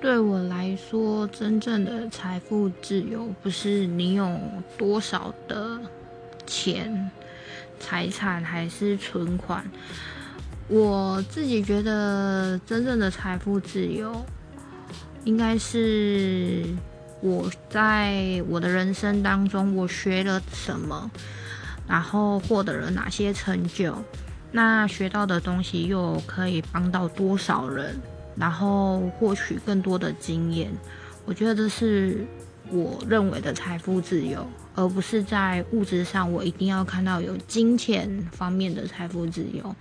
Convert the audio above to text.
对我来说，真正的财富自由不是你有多少的钱、财产还是存款。我自己觉得，真正的财富自由，应该是我在我的人生当中，我学了什么，然后获得了哪些成就，那学到的东西又可以帮到多少人。然后获取更多的经验，我觉得这是我认为的财富自由，而不是在物质上我一定要看到有金钱方面的财富自由。